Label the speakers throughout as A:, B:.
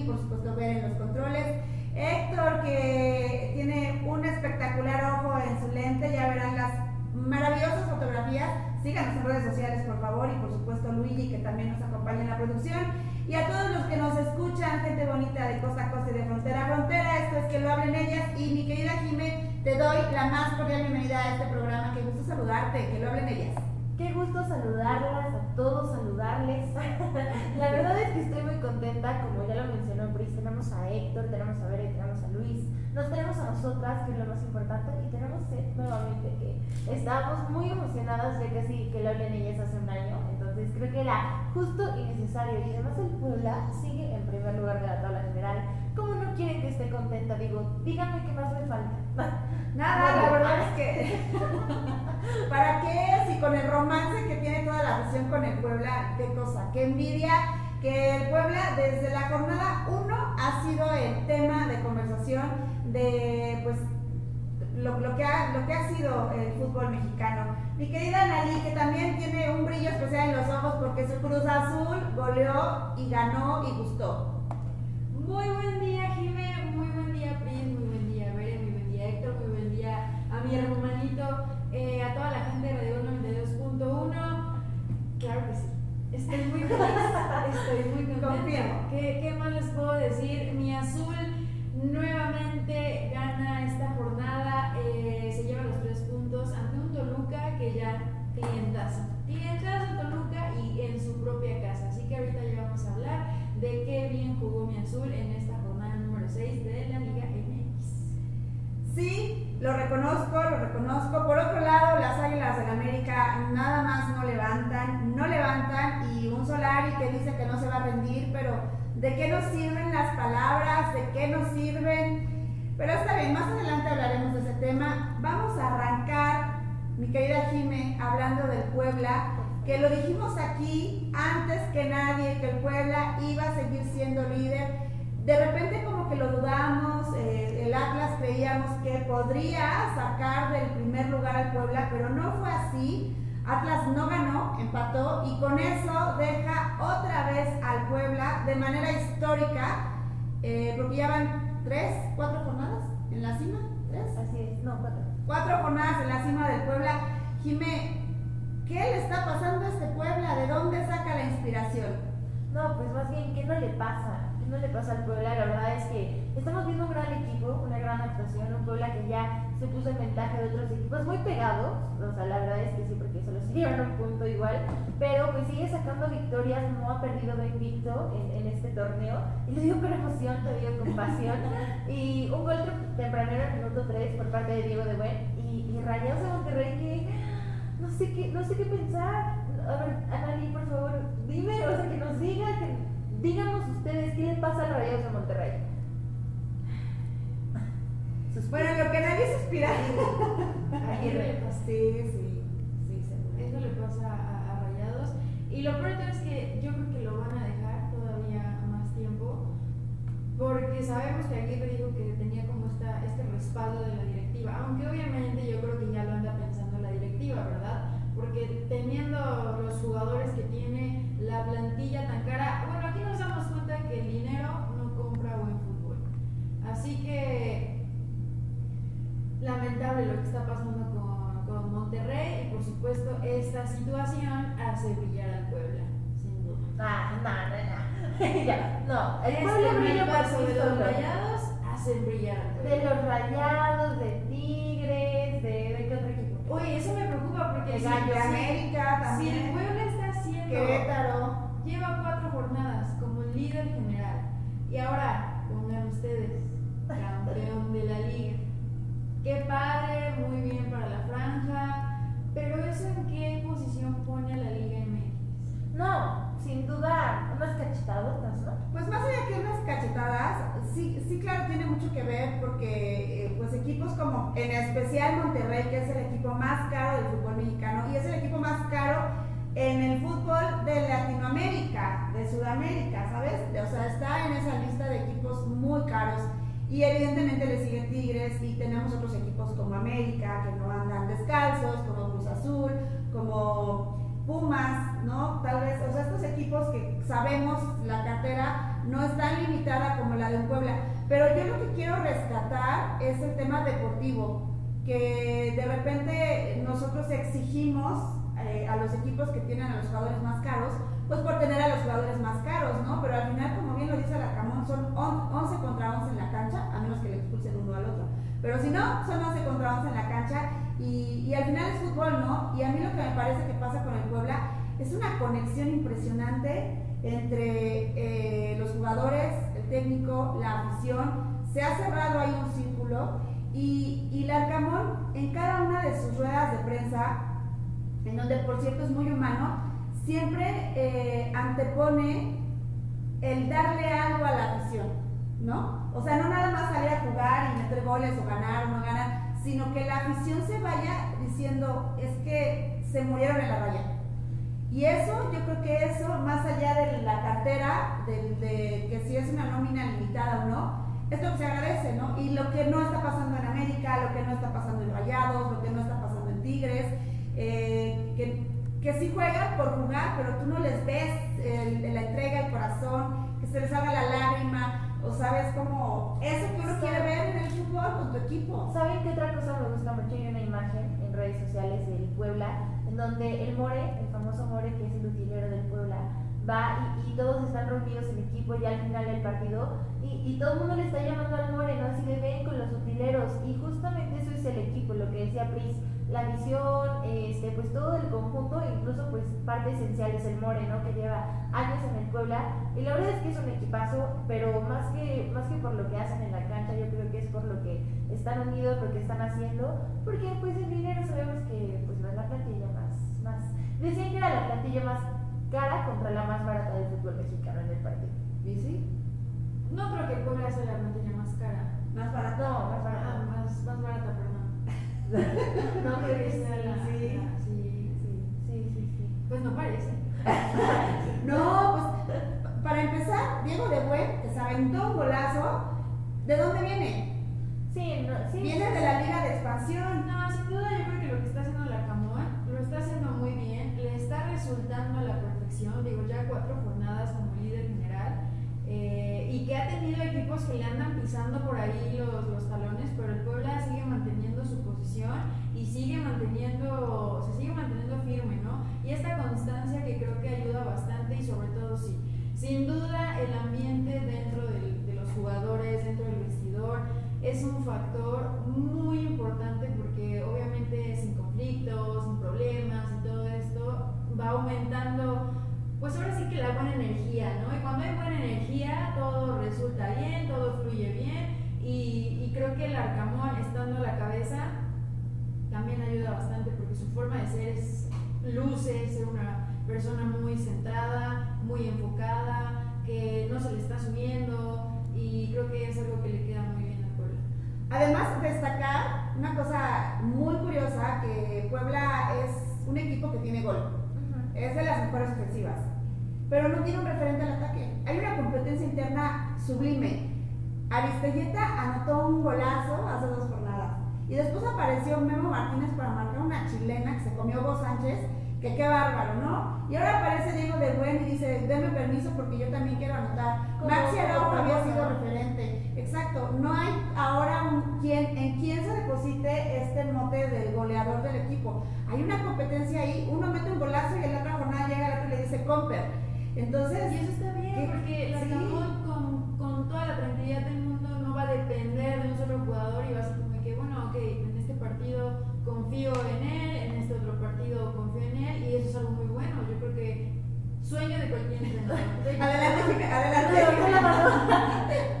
A: por supuesto ver en los controles, Héctor que tiene un espectacular ojo en su lente, ya verán las maravillosas fotografías, síganos en redes sociales por favor y por supuesto Luigi que también nos acompaña en la producción. Y a todos los que nos escuchan, gente bonita de costa costa y de frontera a frontera, esto es que lo hablen ellas. Y mi querida Jime, te doy la más cordial bienvenida a este programa, qué gusto saludarte, que lo hablen ellas.
B: Qué gusto saludarlas, a todos saludarles. la verdad es que estoy muy contenta, como ya lo mencionó Pris, tenemos a Héctor, tenemos a Bere, tenemos a Luis, nos tenemos a nosotras, que es lo más importante, y tenemos que estamos muy emocionadas de que sí, que lo hablen ellas hace un año, entonces creo que era justo y necesario, y además el Puebla sigue en primer lugar de la tabla general. ¿Cómo no quieren que esté contenta? Digo, díganme qué más me falta.
A: Nada, la verdad es que ¿Para qué? Si con el romance que tiene toda la afición con el Puebla, qué cosa, qué envidia que el Puebla desde la jornada 1 ha sido el tema de conversación de pues lo, lo, que ha, lo que ha sido el fútbol mexicano. Mi querida Nali, que también tiene un brillo especial en los ojos porque su Cruz Azul goleó y ganó y gustó.
C: Muy buen día, Jimé, muy buen día, Pris, muy buen día, Bere, muy buen día, Héctor, muy buen día a mi hermanito eh, a toda la gente de Radio 92.1. Claro que sí. Estoy muy feliz, estoy muy contenta. ¿Qué, ¿Qué, más les puedo decir? Mi azul nuevamente gana esta jornada, eh, se lleva los tres puntos ante un Toluca que ya clientazo. Clientazo en Toluca y en su propia casa. Así que ahorita ya vamos a hablar de qué bien jugó mi azul en esta jornada número 6 de la Liga MX.
A: Sí, lo reconozco, lo reconozco. Por otro lado, las Águilas del América nada más no levantan, no levantan y un Solari que dice que no se va a rendir, pero ¿de qué nos sirven las palabras? ¿De qué nos sirven? Pero está bien, más adelante hablaremos de ese tema. Vamos a arrancar, mi querida Jime, hablando del Puebla, que lo dijimos aquí antes que nadie, que el Puebla iba a seguir siendo líder de repente como que lo dudamos, eh, el Atlas creíamos que podría sacar del primer lugar al Puebla, pero no fue así. Atlas no ganó, empató y con eso deja otra vez al Puebla de manera histórica, eh, porque ya van tres, cuatro jornadas en la cima, tres.
B: Así es, no, cuatro.
A: Cuatro jornadas en la cima del Puebla. Jimé, ¿qué le está pasando a este Puebla? ¿De dónde saca la inspiración?
B: No, pues más bien, ¿qué no le pasa? no le pasa al Puebla, la verdad es que estamos viendo un gran equipo, una gran actuación, un Puebla que ya se puso en ventaja de otros equipos muy pegados, o sea, la verdad es que sí, porque solo se llevan un punto igual, pero pues sigue sacando victorias, no ha perdido de invicto en, este torneo, y lo digo con emoción, lo digo con pasión, y un gol tempranero en el minuto 3 por parte de Diego de Buen, y, y Rayados de Monterrey que no sé qué, no sé qué pensar, a ver, Anali, por favor, dime, o sea, que nos diga, que Díganos ustedes qué le pasa a Rayados de Monterrey.
A: Bueno, lo que nadie suspira.
C: Aguirre.
A: Sí, sí, sí,
C: Eso le pasa a, Rayados. Y lo peor es que yo creo que lo van a dejar todavía más tiempo. Porque sabemos que Aguirre dijo que tenía como esta, este respaldo de la directiva. Aunque obviamente yo creo que ya lo anda pensando la directiva, ¿verdad? Porque teniendo los jugadores que tiene, la plantilla tan cara. Bueno, aquí nos damos cuenta que el dinero no compra buen fútbol. Así que lamentable lo que está pasando con, con Monterrey y por supuesto esta situación hace brillar al Puebla, sin duda.
B: Ah, no, no, no. ya, no,
C: el Puebla brilla por de los rayados hacen brillar al
B: Puebla. De los rayados, de Tigres, de, de qué otro equipo.
C: Oye, eso me preocupa porque
A: si, América también.
C: si el Puebla está haciendo
A: Querétaro
C: lleva cuatro jornadas como líder general y ahora pongan ustedes campeón de la liga. Qué padre, muy bien para la franja, pero eso en qué posición pone a la Liga MX?
B: No, sin duda, unas cachetadas, ¿no?
A: Pues más allá que unas cachetadas, sí, sí claro tiene mucho que ver porque eh, pues equipos como en especial Monterrey, que es el equipo más caro del fútbol mexicano y es el equipo más caro en el fútbol de Latinoamérica, de Sudamérica, ¿sabes? O sea, está en esa lista de equipos muy caros. Y evidentemente le sigue Tigres y tenemos otros equipos como América que no andan descalzos, como Cruz Azul, como Pumas, ¿no? Tal vez, o sea, estos equipos que sabemos la cartera no es tan limitada como la de Puebla. Pero yo lo que quiero rescatar es el tema deportivo, que de repente nosotros exigimos eh, a los equipos que tienen a los jugadores más caros, pues por tener a los jugadores más caros, ¿no? Pero al final, como bien lo dice Camón, son 11 contra 11 en la cancha, a menos que le expulsen uno al otro. Pero si no, son 11 contra 11 en la cancha y, y al final es fútbol, ¿no? Y a mí lo que me parece que pasa con el Puebla es una conexión impresionante entre eh, los jugadores, el técnico, la afición. Se ha cerrado ahí un círculo y, y Larcamón en cada una de sus ruedas de prensa, en donde por cierto es muy humano, siempre eh, antepone el darle algo a la afición, ¿no? O sea, no nada más salir a jugar y meter goles o ganar o no ganar, sino que la afición se vaya diciendo, es que se murieron en la raya. Y eso, yo creo que eso, más allá de la cartera, de, que si es una nómina limitada o no, es lo que se agradece, ¿no? Y lo que no está pasando en América, lo que no está pasando en Rayados, lo que no está pasando en Tigres, eh, que que sí juegan por jugar, pero tú no les ves el, la entrega, el corazón, que se les haga la lágrima, o sabes como eso que uno quiere ver en el fútbol con tu equipo.
B: ¿Saben qué otra cosa me gusta mucho? Hay una imagen en redes sociales del Puebla, en donde el More, el famoso More, que es el utilero del Puebla, va y, todos están reunidos en equipo ya al final del partido y, y, todo el mundo le está llamando al More, ¿no? Así de ven con los utileros y justamente eso es el equipo, lo que decía Pris la visión, este, pues todo el conjunto, incluso pues parte esencial es el More, ¿no? Que lleva años en el Puebla. Y la verdad es que es un equipazo, pero más que, más que por lo que hacen en la cancha, yo creo que es por lo que están unidos, lo que están haciendo, porque pues el dinero sabemos que pues no es la plantilla más, más. Decían que era la plantilla más cara contra la más barata del fútbol mexicano en el partido.
A: ¿Y sí?
C: No creo que el Puebla sea la plantilla más cara.
A: Más barata.
B: No, más barata.
C: Ah, más, más barata, perdón
B: no
C: la.
B: Sí,
C: sí,
B: sí, sí, sí.
C: Pues no parece.
A: no, pues para empezar, Diego de Buen se aventó un golazo. ¿De dónde viene?
B: Sí, no, sí.
A: Viene de la Liga de Expansión.
C: No, sin duda yo creo que lo que está haciendo la Camón lo está haciendo muy bien, le está resultando a la perfección. Digo, ya cuatro jornadas como líder general. Eh, y que ha tenido equipos que le andan pisando por ahí los, los talones, pero el Puebla sigue manteniendo su y sigue manteniendo, se sigue manteniendo firme, ¿no? Y esta constancia que creo que ayuda bastante y sobre todo sí. Sin duda el ambiente dentro de los jugadores, dentro del vestidor, es un factor muy importante porque obviamente sin conflictos, sin problemas y todo esto va aumentando, pues ahora sí que la buena energía, ¿no? Y cuando hay buena energía todo resulta bien, todo fluye bien y, y creo que el Arcamón estando a la cabeza también ayuda bastante porque su forma de ser es luce, ser una persona muy centrada, muy enfocada, que no se le está subiendo y creo que es algo que le queda muy bien al Puebla.
A: Además, destacar una cosa muy curiosa, que Puebla es un equipo que tiene gol, es de las mejores ofensivas, pero no tiene un referente al ataque. Hay una competencia interna sublime. Aristelleta anotó un golazo hace dos jornadas y después apareció Memo Martínez para marcar una chilena que se comió Hugo Sánchez, que qué bárbaro, ¿no? Y ahora aparece Diego de Buen y dice, denme permiso porque yo también quiero anotar. Maxi Araujo había sido referente. Exacto, no hay ahora un, quien, en quién se deposite este mote del goleador del equipo. Hay una competencia ahí, uno mete un golazo y en la otra jornada llega el otro y le dice Comper. Entonces...
C: Y eso está bien, porque la sí. con, con toda la tranquilidad del mundo no va a depender de un solo jugador y va a ser en este partido confío en él, en este otro partido confío en él, y eso es algo muy bueno. Yo creo que sueño de cualquier entrenador.
A: adelante, adelante.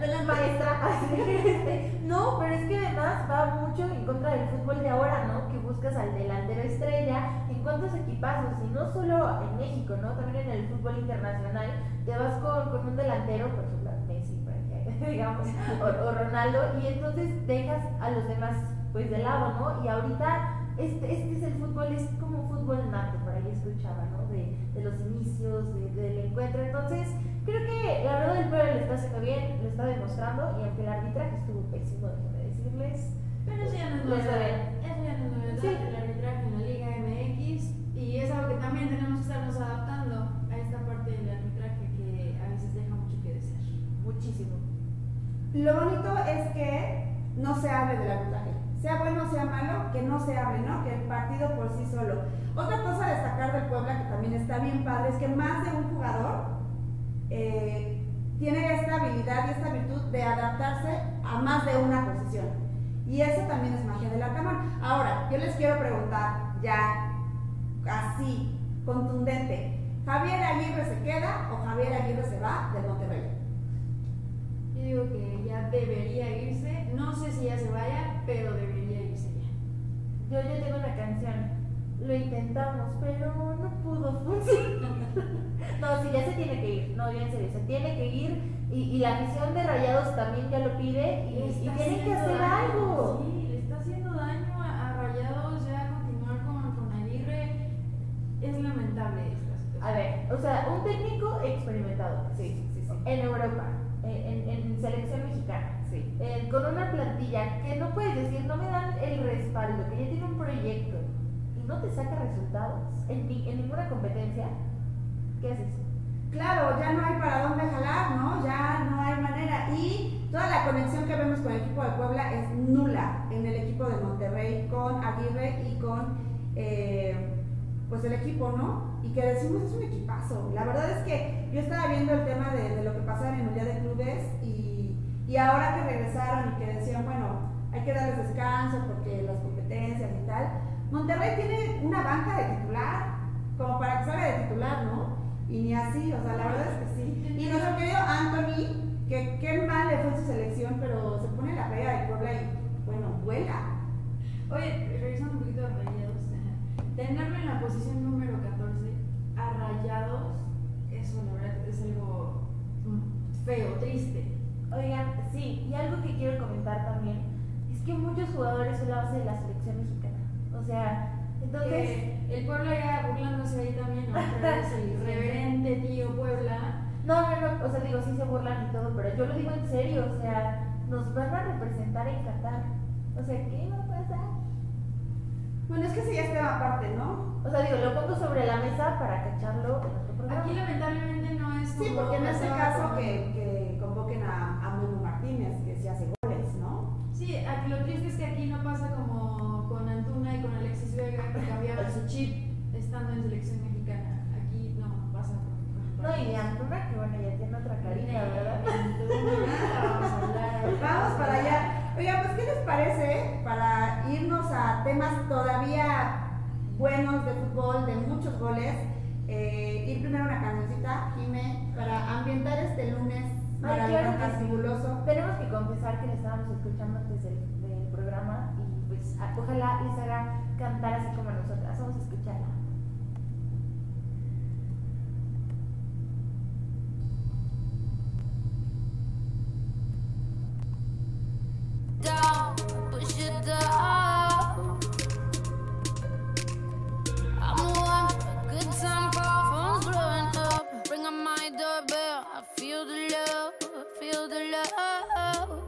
B: De la maestra. no, pero es que además va mucho en contra del fútbol de ahora, ¿no? Que buscas al delantero estrella. ¿En cuántos equipazos? Y no solo en México, ¿no? También en el fútbol internacional. Te vas con, con un delantero, por ejemplo, Messi, digamos, o, o Ronaldo, y entonces dejas a los demás pues de lado, ¿no? Y ahorita este, este es el fútbol, es como fútbol nato, por ahí escuchaba, ¿no? De, de los inicios de- del encuentro. Entonces, creo que la verdad el Puebla lo está haciendo bien, lo está demostrando y aunque el arbitraje estuvo pésimo, déjenme decirles.
C: Pero eso ya no es novedad. Eso ya no es novedad.
B: Sí.
C: El arbitraje en la Liga MX. Y es algo que también tenemos que estarnos adaptando a esta parte del arbitraje que a veces deja mucho que desear.
B: Muchísimo.
A: Lo bonito es que no se hable del arbitraje. Sea bueno o sea malo, que no se hable, ¿no? Que el partido por sí solo. Otra cosa a destacar del Puebla, que también está bien padre, es que más de un jugador eh, tiene esta habilidad y esta virtud de adaptarse a más de una posición. Y eso también es magia del Arcamón. Ahora, yo les quiero preguntar, ya así, contundente, ¿Javier Aguirre se queda o Javier Aguirre se va del Monterrey?
C: Yo digo que ya debería irse. No sé si ya se vaya, pero debería irse ya.
B: Yo ya tengo una canción. Lo intentamos, pero no pudo funcionar. no, sí, ya se tiene que ir. No, ya en serio, se tiene que ir. Y, y la afición de Rayados también ya lo pide y, y tienen que hacer
C: daño,
B: algo.
C: Sí, le está haciendo daño a, a Rayados ya continuar con, con Aguirre. Es lamentable esta situación.
B: A ver, o sea, un técnico experimentado.
A: Sí, sí, sí.
B: En Europa, en, en- en selección mexicana.
A: Sí.
B: eh, con una plantilla que no puedes decir, no me dan el respaldo, que ya tiene un proyecto y no te saca resultados en, ni- en ninguna competencia, ¿qué haces?
A: Claro, ya no hay para dónde jalar, ¿no? Ya no hay manera. Y toda la conexión que vemos con el equipo de Puebla es nula en el equipo de Monterrey, con Aguirre y con eh, pues el equipo, ¿no? Y que decimos es un equipazo. La verdad es que yo estaba viendo el tema de, de lo que pasaba en el Mundial de Clubes y, y ahora que regresaron y que decían, bueno, hay que darles descanso porque las competencias y tal. Monterrey tiene una banca de titular, como para que salga de titular, ¿no? Y ni así, o sea, la verdad es que sí. Y nuestro querido Anthony, que qué mal le fue su selección, pero se pone la pega de Puebla y, bueno, vuela.
C: Oye, revisando un poquito a Rayados, tenerlo en la posición número 14 a Rayados, eso la verdad es algo feo, triste.
B: Oigan, sí, y algo que quiero comentar también es que muchos jugadores son la base de la selección mexicana. O sea, entonces,
C: Que el Puebla ya burlándose ahí también, ¿no? El reverente tío Puebla.
B: no, no, no, o sea, digo, sí se burlan y todo, pero yo lo digo en serio, o sea, nos van a representar en Qatar. O sea, ¿qué va a pasar?
A: Bueno, es que ese ya es tema aparte, ¿no?
B: O sea, digo, lo pongo sobre la mesa para cacharlo en otro programa.
C: Aquí lamentablemente no es
A: Sí,
C: como
A: porque en este caso
C: con-
A: que, que convoquen a, a Memo Martínez, que sí hace goles, ¿no?
C: Sí, aquí lo triste es que aquí no pasa como con Alexis Vega que cambiaron su chip estando en selección mexicana. Aquí no pasa
B: No, y Antuna, que bueno, ya tiene otra carita, ¿verdad?
C: Vamos a hablar.
A: Vamos para allá. Oiga, pues, ¿qué les parece para irnos a temas todavía buenos de fútbol, de muchos goles? Eh, ir primero a una cancioncita, Jime, para ambientar este lunes
B: Ay,
A: maravilloso,
B: claro que sí. Tenemos que confesar que le estábamos escuchando antes del, del programa y pues ojalá les cantar así como nosotras. Vamos a escucharla.
D: down, push it down. I'm one good time call, phone's blowing up. Ring on my doorbell, I feel the love, feel the love.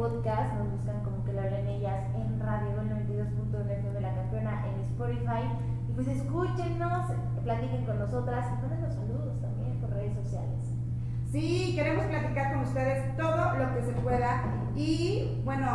B: Podcast, nos buscan como que lo hablen ellas en Radio 92.1 de la campeona en Spotify. Y pues escúchenos, platiquen con nosotras y manden saludos también por redes sociales.
A: Sí, queremos platicar con ustedes todo lo que se pueda y bueno,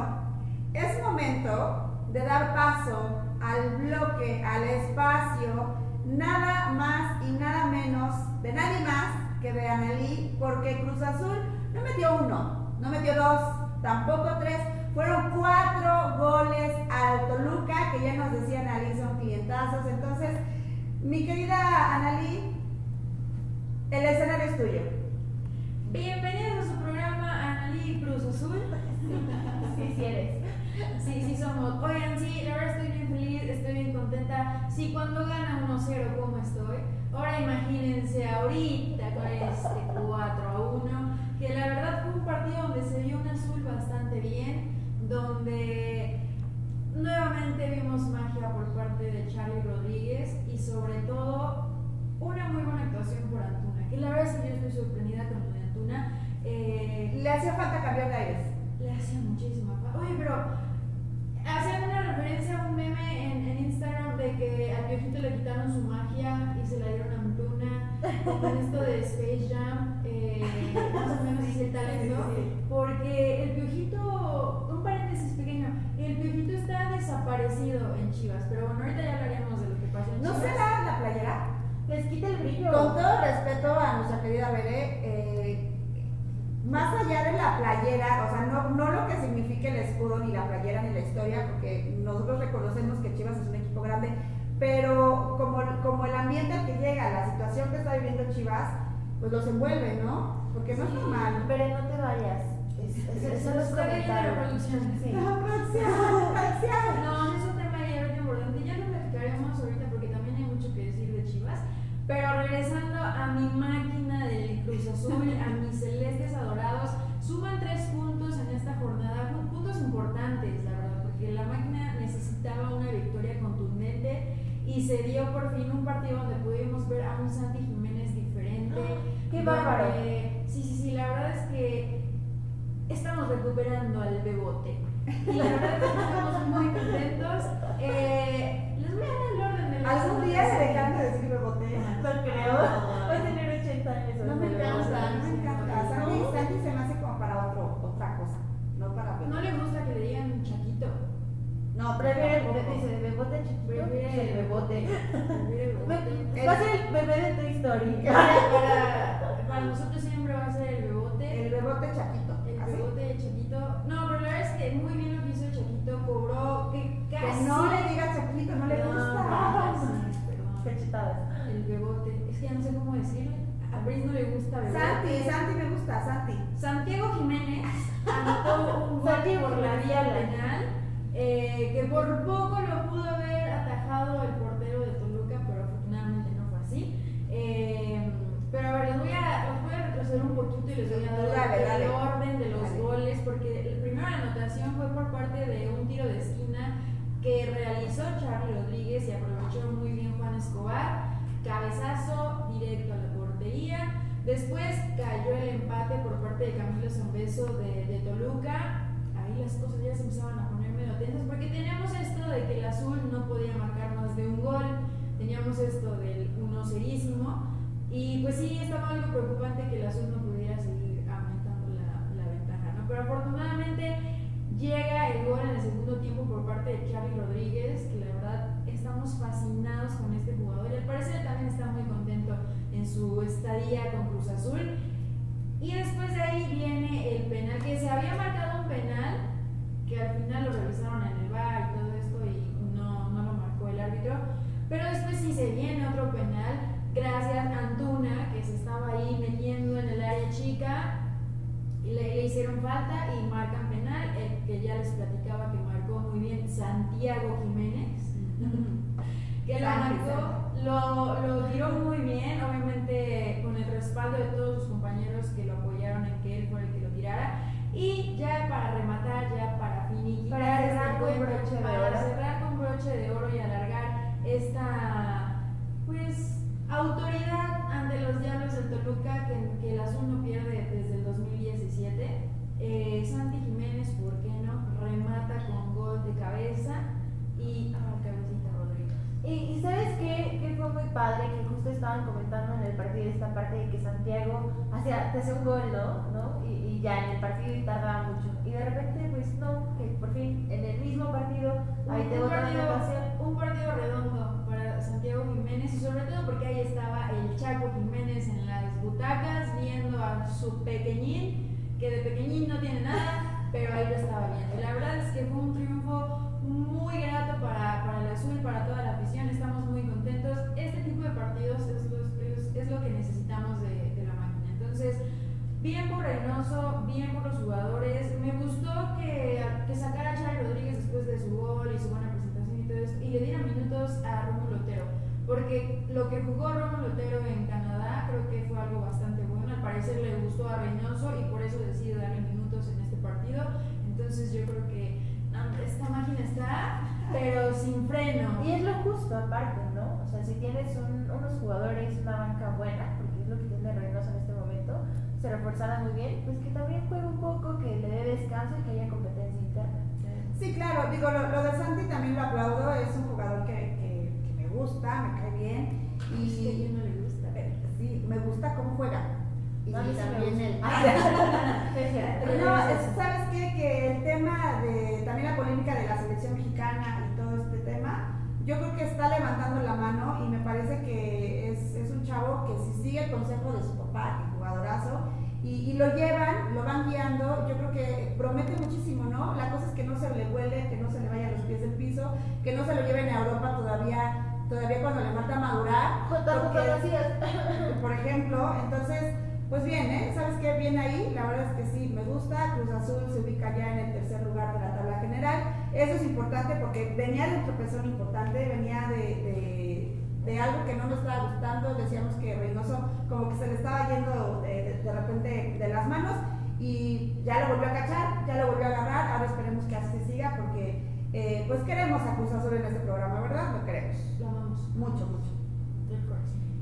A: es momento de dar paso al bloque, al espacio, nada más y nada menos de nadie más que de Analí, porque Cruz Azul no metió uno, no metió dos, tampoco tres, fueron cuatro goles al Toluca, que ya nos decían Analí son clientazos, entonces, mi querida Analí, el escenario es tuyo.
C: Bienvenidos a su programa Analí Cruz Azul.
B: Sí, sí eres.
C: Sí, sí somos. Oigan, sí, la verdad estoy bien feliz, estoy bien contenta. Sí, cuando gana 1-0, ¿cómo estoy? Ahora imagínense ahorita con este 4 a 1, que la verdad fue un partido donde se vio un azul bastante bien, donde nuevamente vimos magia por parte de Charlie Rodríguez y sobre todo una muy buena actuación por Antuna, que la verdad es que yo estoy sorprendida con lo de Antuna. Eh,
A: Le hacía falta cambiar de aires.
C: le hacía muchísima falta. Oye, pero hacían una referencia a un meme en, en Instagram de que al viejito le quitaron su magia y se la dieron a Con esto de Space Jam, eh, más o menos es el talento, porque el piojito, un paréntesis pequeño, el piojito está desaparecido en Chivas, pero bueno, ahorita ya hablaremos de lo que pasó en
A: ¿No
C: Chivas.
A: será la playera?
B: Les quita el brillo.
A: Con todo respeto a nuestra querida Bere, eh, más allá de la playera, o sea, no, no lo que signifique el escudo, ni la playera, ni la historia, porque nosotros reconocemos que Chivas es un equipo grande, pero como, como el ambiente al que llega, la situación que está viviendo Chivas, pues los envuelve, ¿no? Porque no es normal.
B: Pero no te vayas. Es, es, es solo es
C: Está viendo la
B: comentario.
C: producción.
B: Sí.
A: La producción, producción.
C: No, es un tema bien importante. Ya lo platicaremos ahorita porque también hay mucho que decir de Chivas. Pero regresando a mi máquina del Cruz Azul, a mis celestes adorados, suman tres puntos en esta jornada, pu- puntos importantes, la verdad, porque la máquina necesitaba una victoria contundente y se dio por fin un partido donde pudimos ver a un Santi Jiménez diferente.
B: Ah,
C: ¡Qué
B: bárbaro!
C: Sí, sí, sí, la verdad es que estamos recuperando al bebote. Y la verdad es que estamos muy contentos. Eh, les voy a dar el orden de los
A: Algún día se dejan de decir bebote.
B: No creo. Va a tener 80 años.
A: No me
B: cansan.
A: No,
B: Prefiere,
A: tampoco.
B: dice, bebote.
C: Prefiere
B: el bebote.
C: El.
B: Va a ser el bebé de Toy Story.
C: Para, para nosotros siempre va a ser el bebote.
A: El bebote chaquito.
C: El
A: así.
C: bebote de Chaquito. No, pero la verdad es que muy bien lo que hizo Chaquito. Cobró que
A: Que
C: casi.
A: no le diga chaquito, no le gusta.
C: sí, perdón.
B: Cachetadas.
C: El bebote. Es que ya no sé cómo decirlo. A Brice no le gusta bebote.
A: Santi, Santi me gusta, Santi.
C: Santiago Jiménez anotó un gol por la vía penal. Eh, que por poco lo pudo haber atajado el portero de Toluca, pero afortunadamente no fue así. Eh, pero a ver, les voy a, los voy a retroceder un poquito y les voy a dar
A: Dale, dale.
C: el orden de los
A: Dale.
C: goles, porque la primera anotación fue por parte de un tiro de esquina que realizó Charlie Rodríguez y aprovechó muy bien Juan Escobar. Cabezazo directo a la portería. Después cayó el empate por parte de Camilo Zambeso de, de Toluca. Ahí las cosas ya se empezaban a poner medio tensas porque teníamos esto de que el azul no podía marcar más de un gol. Teníamos esto del 1 serísimo. Y pues sí, estaba algo preocupante que el azul no pudiera seguir aumentando la, la ventaja, ¿no? Pero afortunadamente llega el gol en el segundo tiempo por parte de Charlie Rodríguez, que la verdad estamos fascinados con este jugador. Y al parecer también está muy contento en su estadía con Cruz Azul. Y después de ahí viene el penal, que se había marcado un penal, que al final lo revisaron en el bar y todo esto y no, no lo marcó el árbitro. Pero después sí se viene otro penal, gracias a Antuna, que se estaba ahí metiendo en el área chica, y le, le hicieron falta y marcan penal, el que ya les platicaba que marcó muy bien Santiago Jiménez, que lo marcó, lo, lo tiró muy bien, obviamente con el respaldo de todos sus compañeros que lo apoyaron en que él fuera el que lo tirara. Y ya para rematar, ya para finiquitar,
B: Para
C: este
B: cerrar con broche de
C: para
B: oro.
C: cerrar con broche de oro y alargar esta pues autoridad ante los Diablos del Toluca que, que el azul no pierde desde el 2017. Eh, Santi Jiménez, ¿por qué no? Remata con gol de cabeza y ah, cabecita Rodríguez.
B: Y, y sabes qué, que fue muy padre, que justo estaban comentando en el partido esta parte de que Santiago hacía, te hacía un gol, ¿no? ¿no? Y, y ya en el partido y tardaba mucho. Y de repente, pues no, que por fin en el mismo partido, ahí te
C: un,
B: botan
C: partido, un partido redondo para Santiago Jiménez y sobre todo porque ahí estaba el Chaco Jiménez en las butacas viendo a su pequeñín, que de pequeñín no tiene nada, pero ahí lo estaba viendo. Y la verdad es que fue un triunfo muy grato para, para el azul, para toda la afición, estamos muy contentos. Este tipo de partidos es es, es lo que necesitamos de, de la máquina. Entonces, bien por Reynoso, bien por los jugadores. Me gustó que, que sacara a Charlie Rodríguez después de su gol y su buena presentación y todo eso, y le diera minutos a Rómulo Otero. Porque lo que jugó Rómulo Otero en Canadá creo que fue algo bastante bueno. Al parecer le gustó a Reynoso y por eso decide darle minutos en este partido. Entonces yo creo que esta máquina está, pero sin freno.
B: Y es lo justo aparte, ¿no? O sea, si tienes un- unos jugadores, una banca buena, porque es lo que tiene Reynoso en este momento, se reforzara muy bien, pues que también juegue un poco, que le dé descanso y que haya competencia interna.
A: Sí, claro, digo, lo, lo de Santi también lo aplaudo, es un jugador que, que- que me gusta, me cae bien.
C: Y es que a
A: Y
C: quién no le gusta.
A: eh, sí, me gusta cómo juega. Y
B: me
A: también
B: gusta.
A: el. No, es- ¿sabes qué? Que el tema de también la polémica de la selección mexicana y todo este tema, yo creo que está levantando la mano y me parece que es, es un chavo que si sigue el consejo de su papá, que jugadorazo, y, y lo llevan, lo van guiando, yo creo que promete muchísimo, ¿no? La cosa es que no se le huele, que no se le vaya a los pies del piso, que no se lo lleven a Europa todavía, todavía cuando le falta madurar.
B: Junto
A: porque- por ejemplo. Entonces, pues bien, ¿eh? ¿Sabes qué? Bien ahí, la verdad es que sí, me gusta. Cruz Azul se ubica ya en el tercer lugar de la tabla general. Eso es importante porque venía de un tropezón importante, venía de, de- de algo que no me estaba gustando. Decíamos que Reynoso como que se le estaba yendo de, de- de repente de las manos y ya lo volvió a cachar, ya lo volvió a agarrar. Ahora esperemos que así se siga porque eh, pues queremos a Cruz Azul en este programa, ¿verdad? Lo queremos.
C: Lo amamos.
A: Mucho, mucho.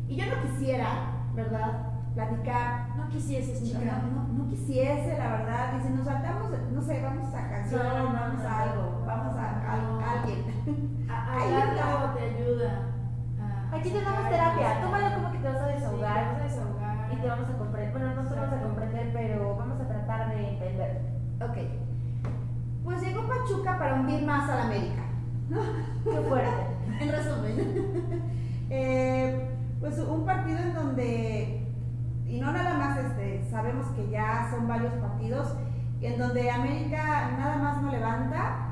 A: Y yo no quisiera, ¿verdad? platicar.
C: No quisieses,
A: No,
C: chica.
A: no, no quisiese, la verdad. Si nos saltamos, no sé, vamos a canción,
B: No,
A: vamos a algo, vamos a, a- a alguien.
C: A-. Hablarlo te ayuda.
B: Aquí tenemos
C: sacar
B: terapia, tómalo como que te vas a
C: Sí,
B: desahogar.
C: te vas a desahogar.
B: Y te vamos a comprender, bueno, no te vamos a comprender, pero vamos a tratar de entender.
A: Ok. Pues llegó Pachuca para hundir más a la América.
B: Qué fuerte.
A: En resumen. Eh, pues un partido en donde, y no nada más este, sabemos que ya son varios partidos, en donde América nada más no levanta.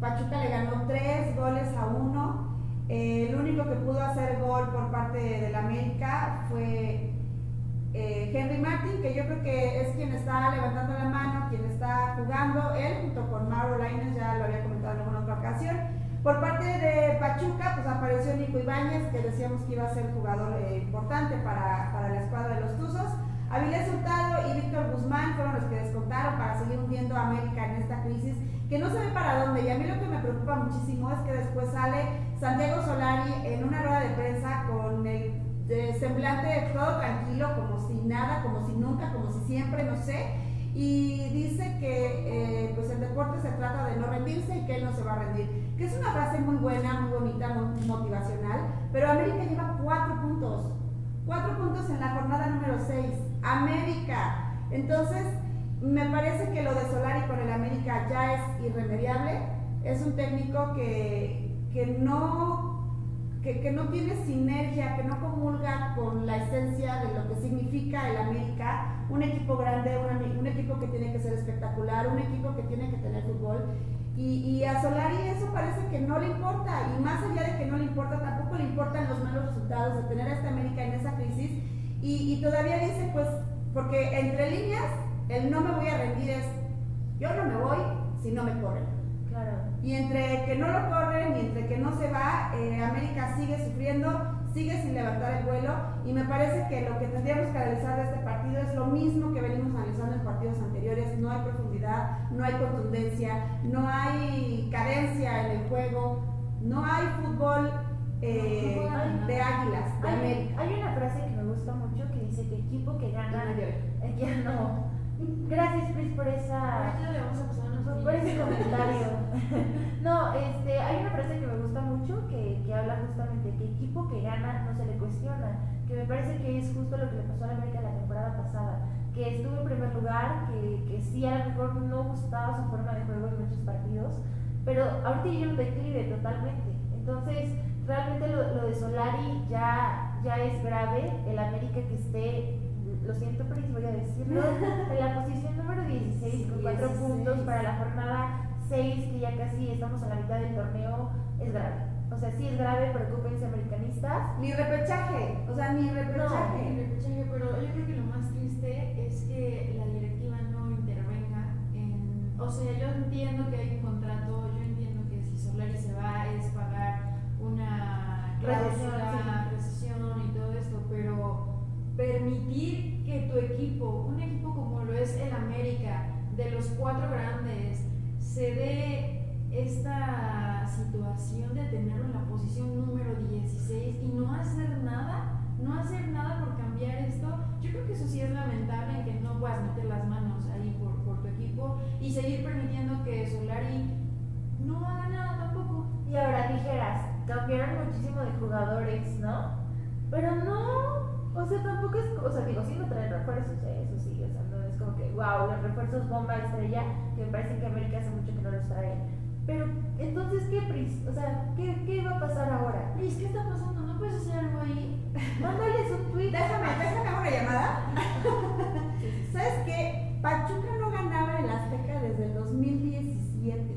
A: Pachuca le ganó tres goles a uno. Eh, el único que pudo hacer gol por parte del América fue eh, Henry Martin, que yo creo que es quien está levantando la mano, quien está jugando, él junto con Mauro Lainez, ya lo había comentado en alguna otra ocasión. Por parte de Pachuca, pues apareció Nico Ibáñez, que decíamos que iba a ser jugador eh, importante para, para la escuadra de los Tuzos. Avilés Hurtado y Víctor Guzmán fueron los que descontaron para seguir hundiendo a América en esta crisis, que no se ve para dónde. Y a mí lo que me preocupa muchísimo es que después sale Santiago Solari en una rueda de prensa con el semblante todo tranquilo, como si nada, como si nunca, como si siempre, no sé. Y dice que eh, pues el deporte se trata de no rendirse y que él no se va a rendir. Que es una frase muy buena, muy bonita, muy motivacional. Pero América lleva cuatro puntos. Cuatro puntos en la jornada número 6. América. Entonces, me parece que lo de Solari con el América ya es irremediable. Es un técnico que, que no que, que no tiene sinergia, que no comulga con la esencia de lo que significa el América, un equipo grande, un, un equipo que tiene que ser espectacular, un equipo que tiene que tener fútbol. Y, y a Solari eso parece que no le importa, y más allá de que no le importa, tampoco le importan los malos resultados de tener a esta América en esa crisis. Y, y todavía dice, pues, porque entre líneas, el no me voy a rendir es, yo no me voy si no me corren.
B: Claro.
A: Y entre que no lo corren y entre que no se va, eh, América sigue sufriendo, sigue sin levantar el vuelo. Y me parece que lo que tendríamos que analizar de este partido es lo mismo que venimos analizando en partidos anteriores. No hay profundidad, no hay contundencia, no hay cadencia en el juego, no hay fútbol eh, de águilas, de
B: Hay, una frase que me gusta mucho que dice que equipo que gana. Ya no. Gracias, Pris, por esa.
C: Ahorita le vamos a pasar unos
B: Por, ese comentario. no, este, hay una frase que me gusta mucho que, que habla justamente que equipo que gana no se le cuestiona. Que me parece que es justo lo que le pasó a la América la temporada pasada. Que estuvo en primer lugar, que, que sí a lo mejor no gustaba su forma de juego en muchos partidos, pero ahorita ya un declive totalmente. Entonces, realmente lo, lo de Solari ya, ya es grave. El América que esté, lo siento, pero voy a decirlo, en la posición número 16 con 4
A: 16.
B: puntos para la jornada 6, que ya casi estamos a la mitad del torneo, es grave. O sea, sí es grave, preocupense americanistas.
A: Ni repechaje, o sea, ni repechaje.
C: repechaje, pero yo creo que lo más triste es que la directiva no intervenga en... O sea, yo entiendo que hay un contrato, yo entiendo que si Solari se va es pagar una
B: Recesión,
C: cláusula, recesión y todo esto, pero permitir que tu equipo, un equipo como lo es el América, de los cuatro grandes, se dé esta situación de tenerlo en la posición número 16 y no hacer nada, no hacer nada por cambiar esto, yo creo que eso sí es lamentable en que no puedas meter las manos ahí por, por tu equipo y seguir permitiendo que Solari no haga nada tampoco.
B: Y ahora dijeras, cambiaron muchísimo de jugadores, ¿no? Pero no, o sea, tampoco es, o sea, digo, sí no traen refuerzos, ¿eh? eso sí, o sea, no es como que, wow, los refuerzos bomba estrella, que me parece que América hace mucho que no los trae. Pero, entonces, ¿qué, Pris? O sea, ¿qué, qué va a pasar ahora?
C: Liz, ¿qué está pasando? ¿No puedes hacer algo ahí?
B: Mándales un tweet.
A: Déjame, déjame una llamada. ¿Sabes qué? Pachuca no ganaba el Azteca desde el 2017.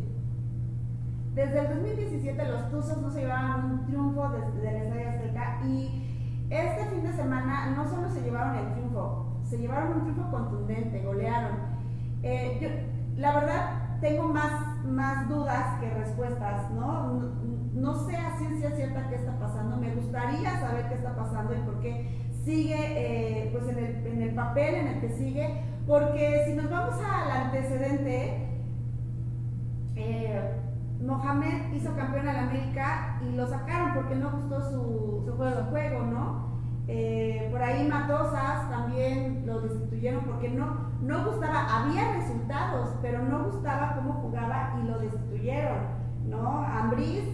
A: Desde el 2017 los Tuzos no se llevaban un triunfo desde del Estadio Azteca y este fin de semana no solo se llevaron el triunfo, se llevaron un triunfo contundente, golearon. Eh, la verdad, tengo más, más dudas que respuestas, ¿no? No, no sé a ciencia cierta qué está pasando, me gustaría saber qué está pasando y por qué sigue eh, pues en el, en el papel en el que sigue, porque si nos vamos al antecedente, eh, Mohamed hizo campeón al América y lo sacaron porque no gustó su,
B: Su juego.
A: juego, ¿no? Eh, por ahí Matosas también lo destituyeron porque no, no gustaba, había resultados, pero no gustaba cómo jugaba y lo destituyeron, ¿no? Ambriz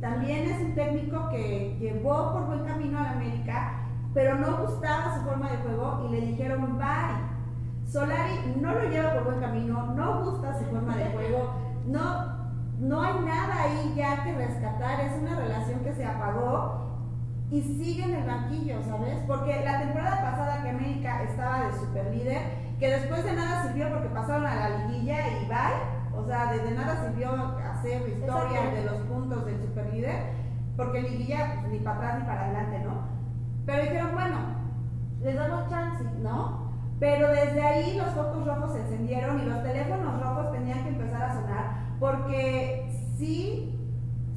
A: también es un técnico que llevó por buen camino a la América, pero no gustaba su forma de juego y le dijeron bye. Solari no lo lleva por buen camino, no gusta su forma de juego, no, no hay nada ahí ya que rescatar, es una relación que se apagó y sigue en el banquillo, ¿sabes? Porque la temporada pasada que América estaba de super líder, que después de nada sirvió porque pasaron a la liguilla y bye, o sea, de nada sirvió hacer historia de los puntos del super líder, porque liguilla pues, ni para atrás ni para adelante, ¿no? Pero dijeron, bueno,
B: Les damos chance.
A: ¿no? Pero desde ahí los focos rojos se encendieron y los teléfonos rojos tenían que empezar a sonar porque sí,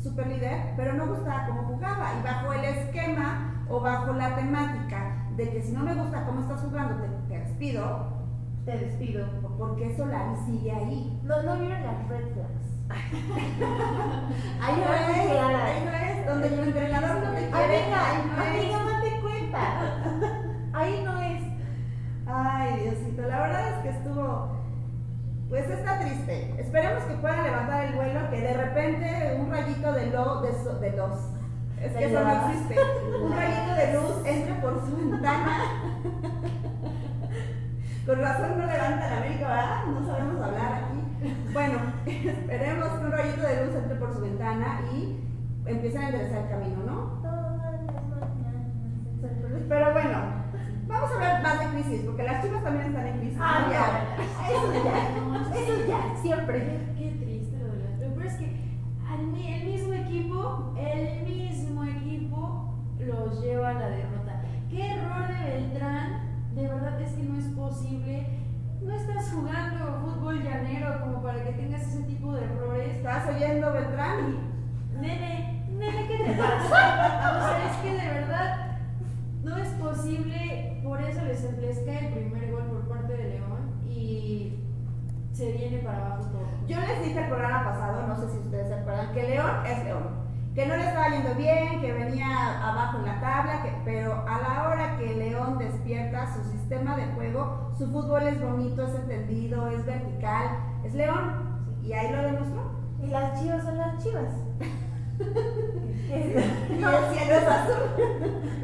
A: super líder, pero no gustaba cómo jugaba y bajo el esquema o bajo la temática de que si no me gusta cómo estás jugando, te, te despido,
B: Te despido.
A: porque Solari sigue ahí.
B: No, no vieron las red flags.
A: Ahí no
B: Ah,
A: es, ahí no es, donde el entrenador no te quiere,
B: Amiga, amiga, date cuenta. Ahí no es.
A: Ay, Diosito, la verdad es que estuvo, pues está triste. Esperemos que pueda levantar el vuelo, que de repente un rayito de, lo, de, so- de los, es que eso no existe, un rayito de luz entre por su ventana. Con razón no levanta la América, ¿verdad? No sabemos hablar aquí. Bueno, esperemos que un rayito de luz entre por su ventana y empiecen a enderezar el camino, ¿no?
B: Todas las mañanas.
A: Pero bueno, vamos a hablar más de crisis, porque las chivas también están en crisis.
B: Ah,
A: ¿no?
B: ya. Eso ya. Eso ya, siempre.
C: Qué triste lo de las Lo peor es que al el mismo equipo, el mismo equipo los lleva a la derrota. Qué error de Beltrán, de verdad es que no es posible. No estás jugando fútbol llanero como para que tengas ese tipo de errores.
A: ¿Estás oyendo, Beltrán?
C: Nene, nene, ¿qué te pasa? O sea, es que de verdad no es posible. Por eso les, les cae el primer gol por parte de León y se viene para abajo todo.
A: Yo les dije el programa pasado, no sé si ustedes se acuerdan, que León es León. Que no le estaba yendo bien, que venía abajo en la tabla, que- pero a la hora que León despierta su sistema de juego, su fútbol es bonito, es entendido, es vertical, es León. Y ahí lo demostró.
B: Y las chivas son las chivas.
A: Y el cielo es azul.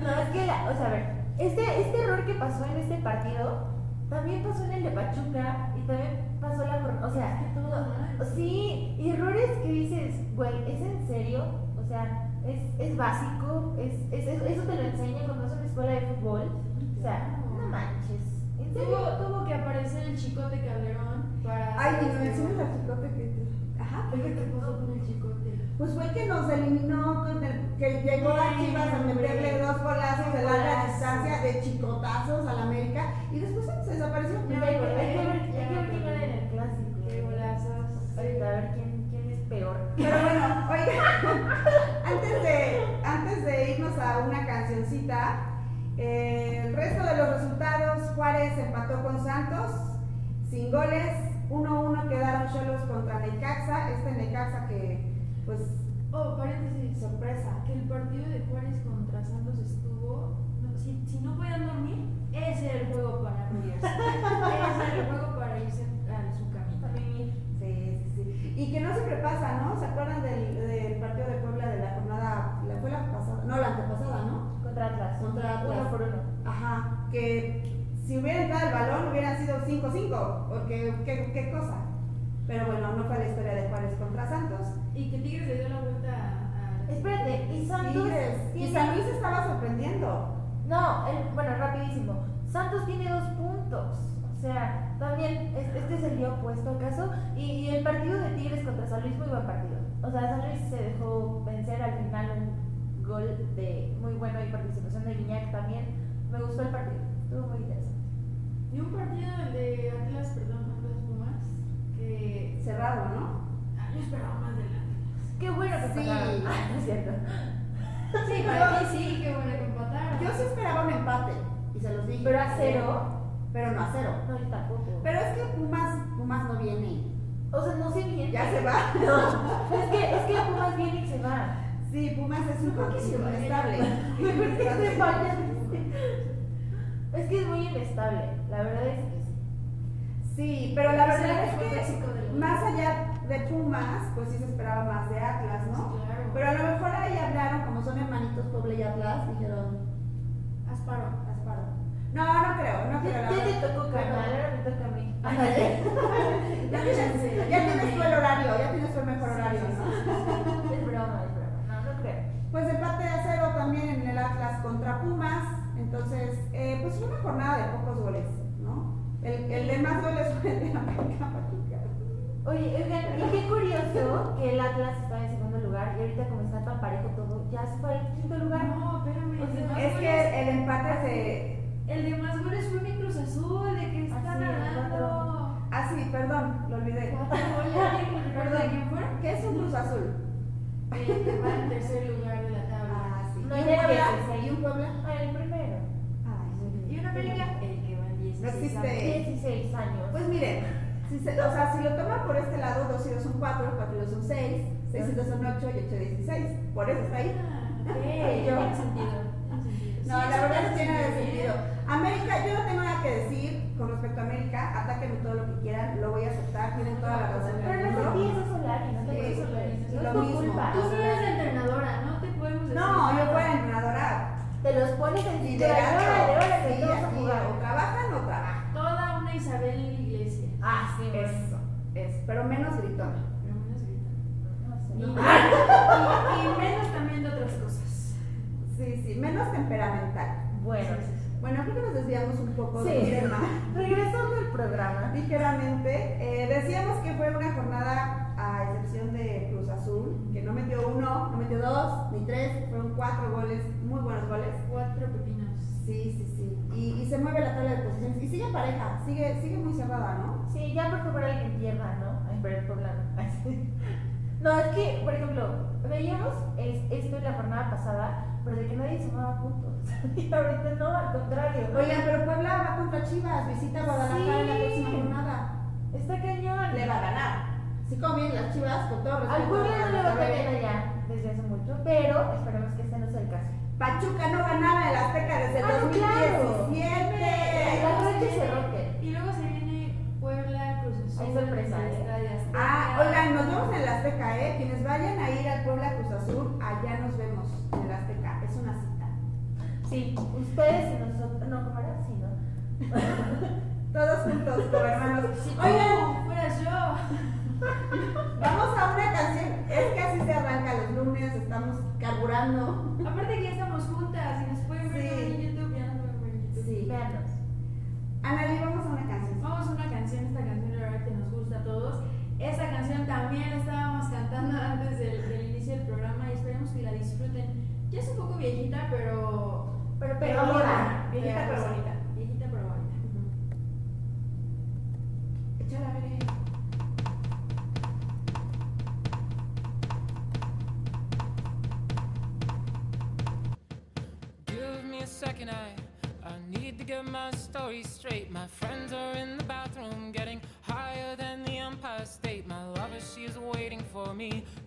B: No, es que, la, o sea, a ver, este, este error que pasó en este partido también pasó en el de Pachuca y también pasó la. O sea,
C: todo mal.
B: sí, errores que dices, güey, ¿es en serio? O sea, es, es básico, es, es, es- eso te lo enseñan cuando vas a una escuela de fútbol. O sea, no manches. ¿En serio?
C: Tuvo, tuvo que aparecer el chicote Calderón para.
A: Ay, y me
C: este
A: mencionas al chicote que Ajá,
C: Oiga, ¿qué pasó con el chicote?
A: Pues fue el que nos eliminó, con el- que llegó a Chivas a meterle dos golazos de larga distancia de chicotazos al América y después se desapareció.
B: Hay que, ver, hay que ver quién gana en el clásico.
C: Qué golazos.
B: Ahorita, a ver quién, quién es peor.
A: Pero bueno, oiga, antes de, antes de irnos a una cancioncita, eh, el resto de los resultados, Juárez empató con Santos, sin goles, 1-1 quedaron Cholos contra Necaxa, este Necaxa que, pues,
C: Oh, paréntesis.
A: sorpresa.
C: Que el partido de Juárez contra Santos estuvo. no, si, si no podían dormir, ese era el juego para morirse. ese era el juego para irse a su camino.
B: A vivir.
A: Sí, sí, sí. Y que no siempre pasa, ¿no? ¿Se acuerdan del, del partido de Puebla de la jornada, la fue la pasada, no, la antepasada, ¿no?
B: Contra Atlas.
A: Contra Atlas.
B: Uno por uno.
A: Ajá, que si hubiera entrado el balón hubieran sido 5-5, porque qué, qué cosa. Pero bueno, no fue la historia de Juárez contra Santos.
C: Y que Tigres le dio la vuelta a. a-
B: Espérate, y Santos
A: Tigres. Y
B: tiene-
A: San Luis estaba sorprendiendo.
B: No, el- bueno, rapidísimo. Santos tiene dos puntos. O sea, también es- este es el día opuesto acaso. Y, y el partido de Tigres contra San Luis, muy buen partido. O sea, San Luis se dejó vencer al final un gol de muy bueno y participación de Guiñac también. Me gustó el partido, estuvo muy interesante.
C: Y un partido de Atlas, perdón, Atlas Pumas, que.
A: Cerrado, ¿no?
C: Ah, yo esperaba más del Atlas.
B: Qué bueno que
A: Sí.
B: empataron. Ah, no es cierto.
C: Sí, para mí sí, qué bueno que empataron.
A: Yo sí esperaba un empate. Y se los dije.
B: Pero a cero.
A: Pero no a cero.
B: No, yo tampoco.
A: Pero es que Pumas, Pumas no viene.
B: o sea, no sé bien.
A: Ya se va.
B: No, es que, es que Pumas viene y se va.
A: Sí, Pumas es un
C: va.
A: inestable.
B: Se. Es que es muy inestable, la verdad es que sí.
A: Sí, pero la verdad es que más allá de Pumas, pues sí se esperaba más de Atlas, ¿no?
C: Claro.
A: Pero a lo mejor ahí hablaron, como son hermanitos Puebla y Atlas, dijeron,
C: Asparo.
A: No, no creo, no creo.
B: Ya te tocó, carnal, ahora me toca a mí.
A: Ya tienes, ya tienes tú el horario, ya tienes tú el mejor horario, ¿no?
B: Es broma, es broma. No, no creo.
A: Pues empate a cero también en el Atlas contra Pumas. Entonces, eh, pues fue una jornada de pocos goles, ¿no? El, el de más goles fue el de América Pachuca.
B: Oye, oigan, y qué curioso que el Atlas está en segundo lugar y ahorita como está tan parejo todo, ya se fue al quinto lugar.
C: No, espérame. de más
A: Es que el empate se.
C: El de más goles fue mi Cruz Azul, de que están
B: Ah, sí,
C: hablando.
A: Ah, sí, perdón, lo olvidé.
C: ¿Perdón, quién fue?
A: ¿Qué es un Cruz Azul?
C: El que va en tercer lugar de la tabla.
A: Ah, sí.
B: No
A: ¿Y
B: hay
A: un Puebla?
B: dieciséis.
A: ¿Y un Puebla?
B: Ah, el primero.
C: ¿Y una América? El que va en 16.
A: No existe.
B: 16 años.
A: Pues miren, si se- o sea, si lo toman por este lado, 2 y 2 son 4, 4 y 2 son 6, 6 y 2 son 8 y 8 16. Por eso está ahí.
C: Ah, ok,
B: Yo-.
A: No, la verdad no tiene
C: sentido.
A: América, yo no tengo nada que decir con respecto a América. Atáquenme todo lo que quieran, lo voy a aceptar. Tienen toda la razón
B: Pero no
A: mundo.
B: empieza Solari, no te
A: Sí,
B: puedes Solari. No es tu culpa.
C: Tú no eres entrenadora, no te podemos decir.
A: No, yo fuera entrenadora.
B: Te los pones en
A: Y de
B: cintura, órale, órale,
A: sí,
B: vamos a
A: aquí,
B: jugar.
A: o trabajan o trabajan.
C: Toda una Isabel Iglesia.
B: Ah, sí, bueno.
A: Eso, es, pero menos gritona.
C: Menos.
B: No sé.
C: Y, y- y menos también de otras cosas.
A: Sí, sí, menos temperamental.
B: Bueno,
A: Bueno, creo que nos desviamos un poco
B: Sí.
A: del tema.
B: regresando al programa.
A: Ligeramente. Eh, decíamos que fue una jornada a excepción de Cruz Azul, que no metió uno, no metió dos, ni tres, fueron cuatro goles, muy buenos goles.
C: Cuatro pepinos.
A: Sí, sí, sí. Y, y se mueve la tabla de posiciones. Y sigue pareja, sigue, sigue muy cerrada, ¿no?
B: Sí, ya por favor alguien pierda, ¿no? Ay, pero el sí. No, es que, por ejemplo, veíamos es- esto en la jornada pasada, pero de que nadie sumaba puntos. Y ahorita no, al contrario.
A: Oigan, pero Puebla va contra Chivas, visita Guadalajara en la
B: Sí.
A: próxima jornada.
B: Está cañón.
A: Le va a ganar. Sí, como bien las Chivas, con todo respeto.
B: Al pueblo no le va a caer allá desde hace mucho, pero esperemos que este no sea el caso.
A: Pachuca no ganaba el Azteca desde el
B: Ah, no, claro.
A: 2017.
B: La noche se rompe.
C: Y luego se viene Puebla, Cruz Azul.
B: Hay sorpresa, ¿eh?
A: Ah, oigan, nos vemos en el Azteca, ¿eh? Quienes vayan a ir al Puebla Cruz Azul, allá nos vemos. Es una cita.
B: Sí, ustedes y nosotros. No, ¿cómo era? Sí, ¿no?
A: Todos juntos, como hermanos.
C: Tú
A: Oigan,
C: fueras yo.
A: vamos a una canción. Es que así se arranca los lunes, estamos carburando.
C: Aparte que ya estamos juntas y nos pueden ver
A: Sí.
C: en YouTube, ya nos pueden ver en YouTube.
A: Sí.
B: Véanos.
A: Analí, vamos a una canción.
C: Vamos a una canción, esta canción la verdad que nos gusta a todos. Esta canción también la estábamos cantando antes del, del inicio del programa y esperemos que la disfruten. Ya es un poco viejita, pero...
B: Pero
A: Pero
B: pegó
A: bonita. Viejita,
C: pero
A: pero bonita.
C: Viejita pero bonita.
A: Échala, a ver.
E: Give me a second, I I need to get my story straight. My friends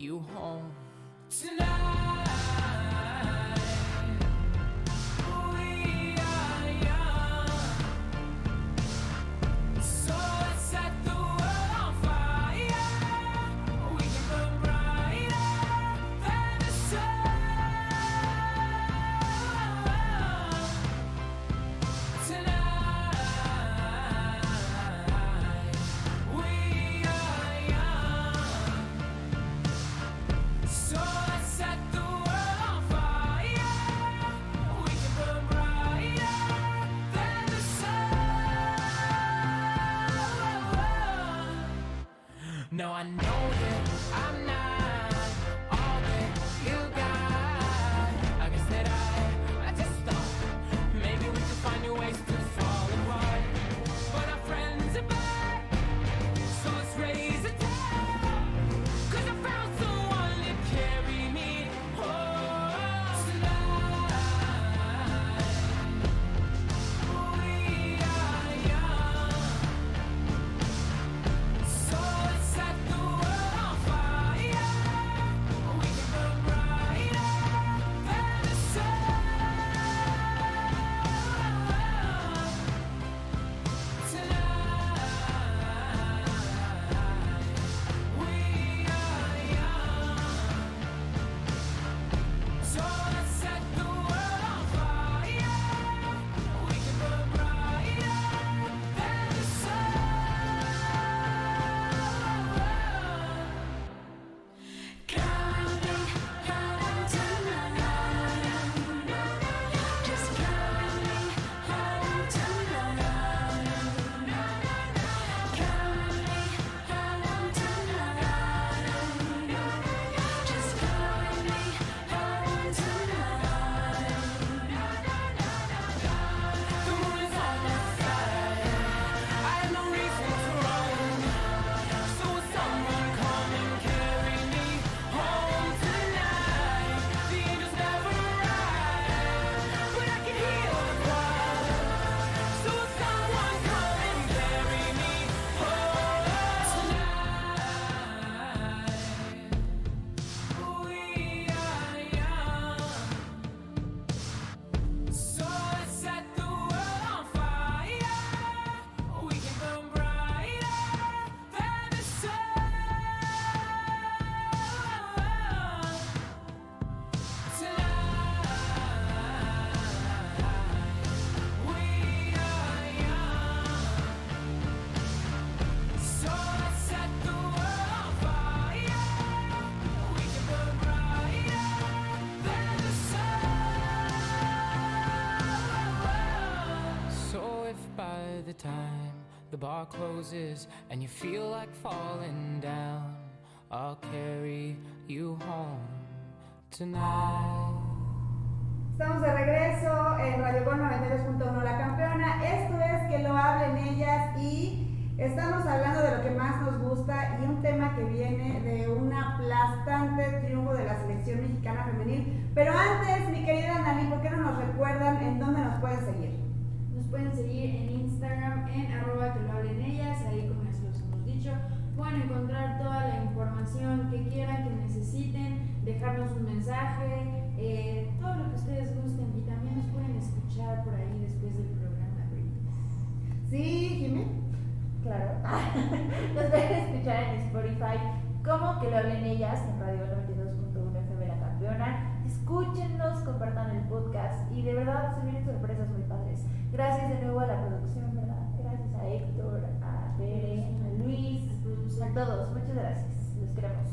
E: you home tonight. Bar closes and you feel like falling down, I'll carry you home tonight.
A: Estamos de regreso en Radio Gol 92.1 La Campeona. Esto es que lo hablen ellas y estamos hablando de lo que más nos gusta y un tema que viene de un aplastante triunfo de la selección mexicana femenil. Pero antes, mi querida Nani, ¿por qué no nos recuerdan en dónde nos pueden seguir?
C: Pueden seguir en Instagram en arroba que lo hablen ellas, ahí como les los hemos dicho. Pueden encontrar toda la información que quieran, que necesiten, dejarnos un mensaje, eh, todo lo que ustedes gusten y también nos pueden escuchar por ahí después del programa.
A: Sí, Jimé.
B: Claro. Nos pueden escuchar en Spotify como que lo hablen ellas en Radio 92.1 FM La Campeona. Escúchenos, compartan el podcast y de verdad se vienen sorpresas muy padres. Gracias de nuevo a la producción, ¿verdad? Gracias a Héctor, a Bere, a Luis, a todos. Muchas gracias. Los queremos.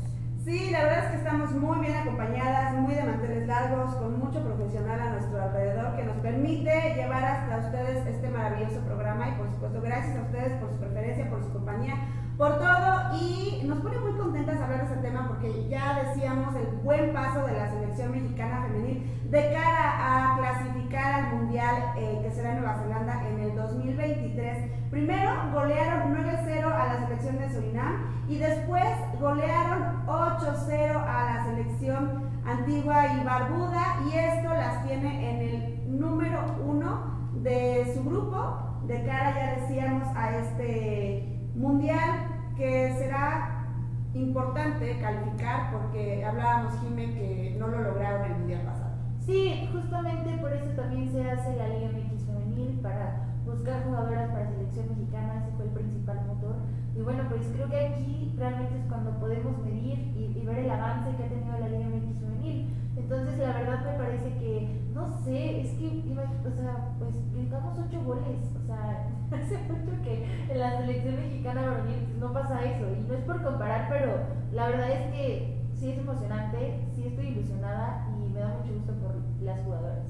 A: Sí, la verdad es que estamos muy bien acompañadas, muy de manteles largos, con mucho profesional a nuestro alrededor que nos permite llevar hasta ustedes este maravilloso programa y por supuesto gracias a ustedes por su preferencia, por su compañía, por todo y nos pone muy contentas hablar de este tema porque ya decíamos el buen paso de la selección mexicana femenil de cara a clasificar al mundial eh, que será en Nueva Zelanda en el 2023. Primero golearon 9-0 a la selección de Surinam y después golearon 8-0 a la selección antigua y barbuda y esto las tiene en el número uno de su grupo de cara ya decíamos a este mundial que será importante calificar porque hablábamos Jimé que no lo lograron el mundial pasado.
B: Sí, justamente por eso también se hace la Liga MX femenil para buscar jugadoras para selección mexicana, ese fue el principal motor. Y bueno, pues creo que aquí realmente es cuando podemos medir y, y ver el avance que ha tenido la Liga MX femenil. Entonces, la verdad me parece que, no sé, es que, o sea, pues gritamos ocho goles. O sea, hace mucho que en la selección mexicana varonil no pasa eso. Y no es por comparar, pero la verdad es que sí es emocionante, sí estoy ilusionada y me da mucho gusto por las jugadoras.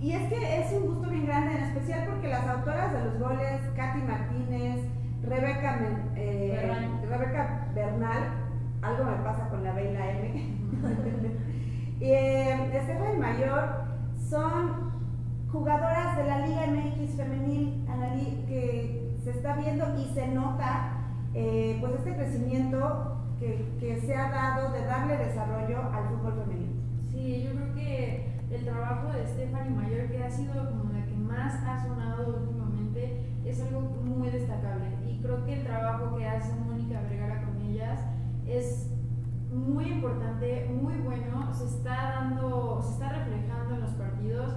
A: Y es que es un gusto bien grande, en especial porque las autoras de los goles, Katy Martínez, Rebeca, eh,
B: Bernal.
A: Rebeca Bernal, algo me pasa con la B y la M, y eh, Stephanie Mayor, son jugadoras de la Liga MX femenil, que se está viendo y se nota eh, pues este crecimiento que, que se ha dado de darle desarrollo al fútbol femenino.
C: Sí, yo creo que el trabajo de Stephanie Mayor, que ha sido como la que más ha sonado últimamente, es algo muy destacable. Y creo que el trabajo que hace Mónica Vergara con ellas es muy importante, muy bueno, se está dando, se está reflejando en los partidos.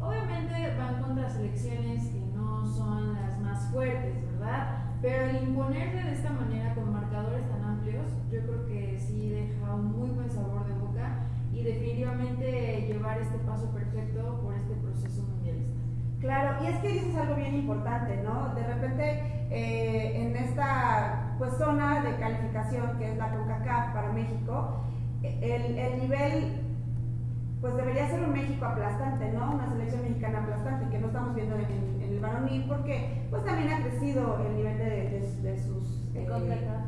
C: Obviamente van contra selecciones que no son las más fuertes, ¿verdad? Pero el imponerse de esta manera con marcadores tan amplios, yo creo que sí deja un muy buen sabor de boca y definitivamente llevar este paso perfecto por este proceso mundialista.
A: Claro, y es que dices algo bien importante, ¿no? De repente eh, en esta pues, zona calificación que es la CONCACAF para México, el, el nivel pues debería ser un México aplastante, ¿no? Una selección mexicana aplastante que no estamos viendo en, en- en el varonil porque pues también ha crecido el nivel de, de- de sus, eh,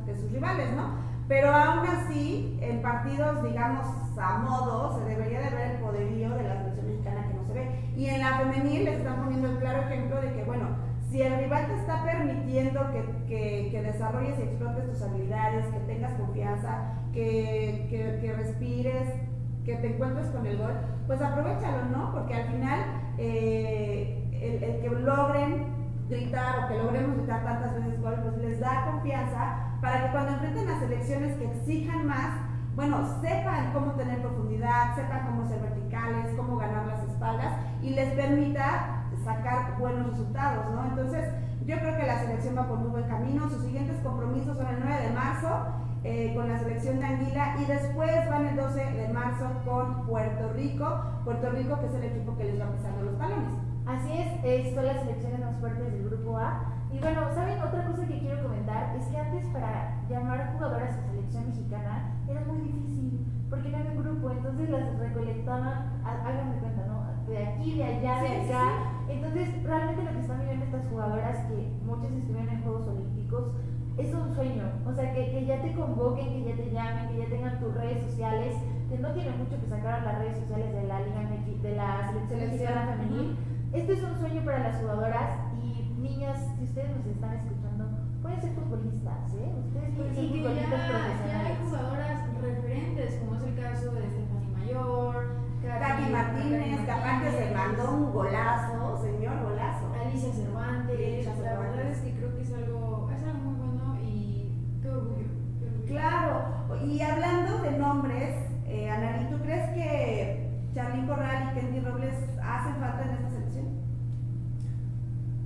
A: de sus rivales, ¿no? Pero aún así, en partidos, digamos, a modo, se debería de ver el poderío de la selección mexicana que no se ve. Y en la femenil les están poniendo el claro ejemplo de que, bueno, si el rival te está permitiendo que, que- que desarrolles y explotes tus habilidades, que tengas confianza, que, que- respires, que te encuentres con el gol, pues aprovechalo, ¿no? Porque al final eh, el, el que logren gritar o que logremos gritar tantas veces gol, pues les da confianza para que cuando enfrenten a selecciones que exijan más, bueno, sepan cómo tener profundidad, sepan cómo ser verticales, cómo ganar las espaldas y les permita sacar buenos resultados, ¿no? Entonces, yo creo que la selección va por muy buen camino. Sus siguientes compromisos son el 9 de marzo eh, con la selección de Anguila y después van el 12 de marzo con Puerto Rico. Puerto Rico que es el equipo que les va pisando los talones.
B: Así es, eh, son las selecciones más fuertes del grupo A. Y bueno, ¿saben? Otra cosa que quiero comentar es que antes para llamar jugadoras a selección mexicana era muy difícil, porque no había un grupo, entonces las recolectaban, há- háganme cuenta. De aquí, de allá,
A: Sí,
B: de
A: sí,
B: acá, Entonces, realmente lo que están viviendo estas jugadoras, que muchas estuvieron en Juegos Olímpicos, es un sueño. O sea, que, que ya te convoquen, que ya te llamen, que ya tengan tus redes sociales, que no tiene mucho que sacar a las redes sociales de la Liga de la Selección Mexicana Femenil. Este es un sueño para las jugadoras y niñas, si ustedes nos están escuchando, pueden ser futbolistas, ¿eh? Ustedes pueden ser
C: que ya,
B: futbolistas
C: ya hay
B: profesionales.
C: jugadoras referentes, como es el caso de Stephanie Mayor,
A: Katy Martínez, que aparte se mandó un golazo, señor golazo.
C: Alicia Cervantes.
A: Alicia
C: La verdad es que creo que es algo, es algo muy bueno y qué orgullo. qué orgullo.
A: Claro, y hablando de nombres, eh, Analí, ¿tú crees que Charlín Corral y Kenny Robles hacen falta en esta selección?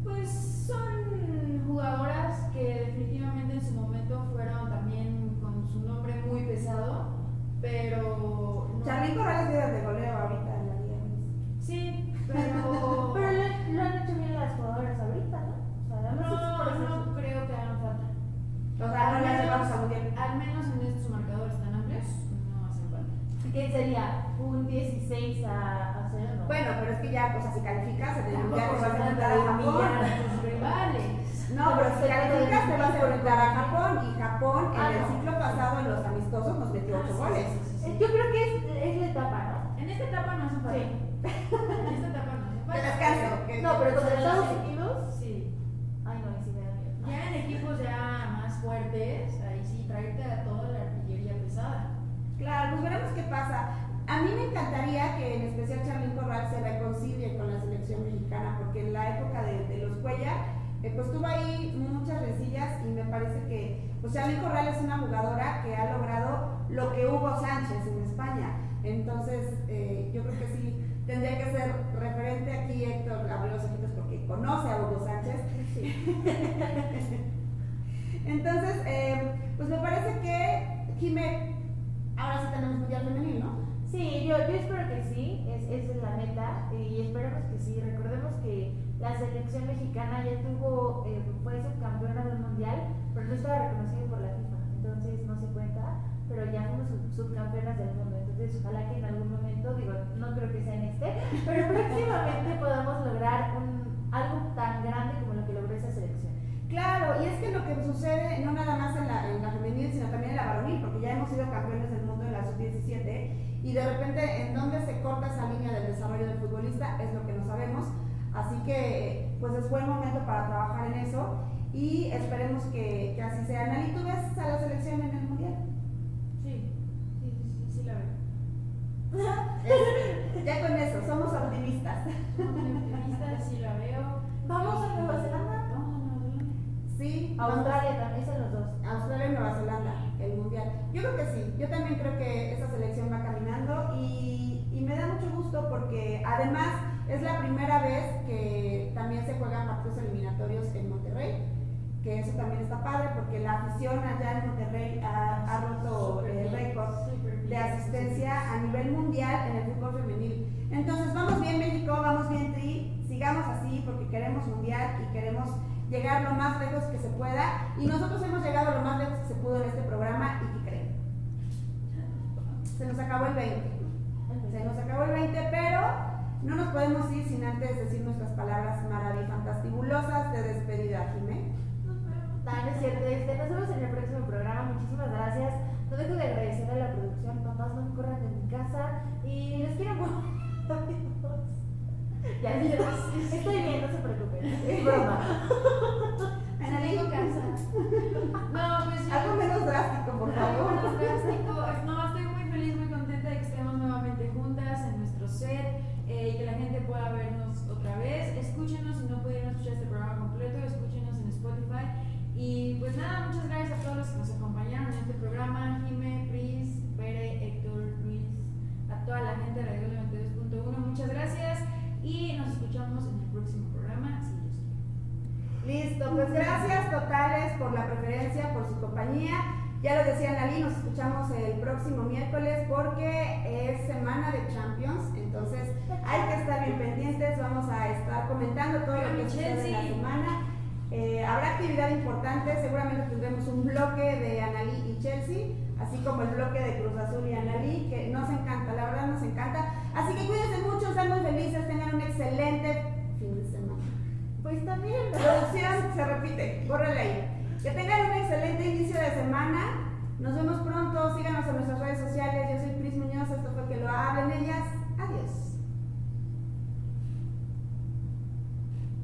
C: Pues son jugadoras que definitivamente en su momento fueron también con su nombre muy pesado, pero... no-
A: Charlín Corral es líder de goleo ahorita en la Liga.
C: Sí, pero...
B: Pero lo, lo han hecho bien las jugadoras ahorita, ¿no? O sea,
C: no, no creo que hagan falta.
A: O sea, no le hace falta a Mundial.
C: Al menos en estos marcadores tan amplios, no hacen falta.
B: ¿Qué sería? ¿Un 16 a, a 0? No.
A: Bueno, pero es que ya, o sea, si calificas, en el Mundial te vas a
C: se
A: enfrentar
C: trata
A: a
C: de
A: Japón.
C: humillar a tus rivales.
A: No, pero si calificas te vas a enfrentar a Japón y Japón en
B: Ah,
A: el ciclo pasado en los amistosos nos metió
C: Ah,
A: 8
C: sí,
A: goles.
C: sí, sí, sí.
B: Eh, Yo creo que es, es la etapa, ¿no?
C: En esta etapa no hacen falta.
B: Sí.
C: En esta etapa no hacen
A: De
C: falta.
A: descanso. que-
B: No, pero contra Estados
C: sí.
B: Unidos.
C: Sí.
B: Ay, no, ahí sí me da miedo.
C: Ya en equipos ya más fuertes, ahí sí, traerte a toda la artillería pesada.
A: Claro, pues veremos qué pasa. A mí me encantaría que en especial Charlín Corral se reconcilie con la selección mexicana, porque en la época de, de los Cuellar, eh, pues tuvo ahí muchas resillas y me parece que pues Charlín Corral es una jugadora que ha logrado lo que Hugo Sánchez en España. Entonces, eh, yo creo que sí tendría que ser referente aquí Héctor abrió los ojitos porque conoce a Hugo Sánchez. Entonces, eh, pues me parece que Jimé, ahora sí tenemos mundial femenil, ¿no?
B: Sí, yo, yo espero que sí, es, esa es la meta y esperemos que sí. Recordemos que la selección mexicana ya tuvo, eh, fue subcampeona del mundial, pero no estaba reconocido por la FIFA, entonces no se cuenta, pero ya fuimos sub- subcampeonas del mundo. Entonces, ojalá que en algún momento, digo, no creo que sea en este, pero próximamente podamos lograr un, algo tan grande como lo que logró esa selección.
A: Claro, y es que lo que sucede no nada más en la, en la femenil, sino también en la varonil, porque ya hemos sido campeones del mundo en la sub-17 y de repente en dónde se corta esa línea del desarrollo del futbolista es lo que no sabemos. Así que pues es buen momento para trabajar en eso y esperemos que, que así sea. Nali, ¿tú ves a la selección en el mundial?
C: Sí, sí, sí, sí, sí la veo.
A: Ya con eso, somos optimistas.
C: Somos optimistas, sí la veo.
B: ¿Vamos a Nueva Zelanda?
C: Vamos a Nueva Zelanda.
A: Sí,
B: Australia también, son los dos.
A: Australia y Nueva Zelanda, el mundial. Yo creo que sí, yo también creo que esa selección va caminando y, y me da mucho gusto porque además es la primera vez que también se juegan partidos eliminatorios en Monterrey, que eso también está padre porque la afición allá en Monterrey ha, ha roto el récord de asistencia a nivel mundial en el fútbol femenil. Entonces, vamos bien México, vamos bien Tri, sigamos así porque queremos mundial y queremos llegar lo más lejos que se pueda. Y nosotros hemos llegado lo más lejos que se pudo en este programa y ¿qué creen? Se nos acabó el 20. Se nos acabó el 20, pero no nos podemos ir sin antes decir nuestras palabras maravifantastibulosas de despedida, Jimé.
B: Tan es cierto, este, nos vemos en el próximo programa. Muchísimas gracias. No dejo de agradecer a la producción. Papás, no me corran de mi casa. Y les quiero mucho. Ya, estoy bien, no se preocupen. Es broma.
C: Casa. No, pues yo-
A: Algo menos drástico, por
C: Algo
A: favor.
C: menos drástico. No, estoy muy feliz, muy contenta de que estemos nuevamente juntas en nuestro set eh, y que la gente pueda vernos. Escúchenos si no pudieron escuchar este programa completo, escúchenos en Spotify. Y pues nada, muchas gracias a todos los que nos acompañaron en este programa. Jime, Pris, Pere, Héctor, Luis, a toda la gente de Radio 92.1, muchas gracias. Y nos escuchamos en el próximo programa, si Dios quiere.
A: Listo, pues gracias totales por la preferencia, por su compañía. Ya les decía Nali, nos escuchamos el próximo miércoles porque es semana de Champions, entonces hay que estar bien pendientes, vamos a estar comentando todo lo que sucede en la semana. Eh, habrá actividad importante, seguramente tendremos un bloque de Analí y Chelsea, así como el bloque de Cruz Azul y Analí, que nos encanta, la verdad nos encanta. Así que cuídense mucho, sean muy felices, tengan un excelente fin de semana.
B: Pues también la producción
A: se repite, bórrele ahí. Que tengan un excelente inicio de semana. Nos vemos pronto. Síganos en nuestras redes sociales. Yo soy Pris Muñoz. Esto fue que lo hablen ellas.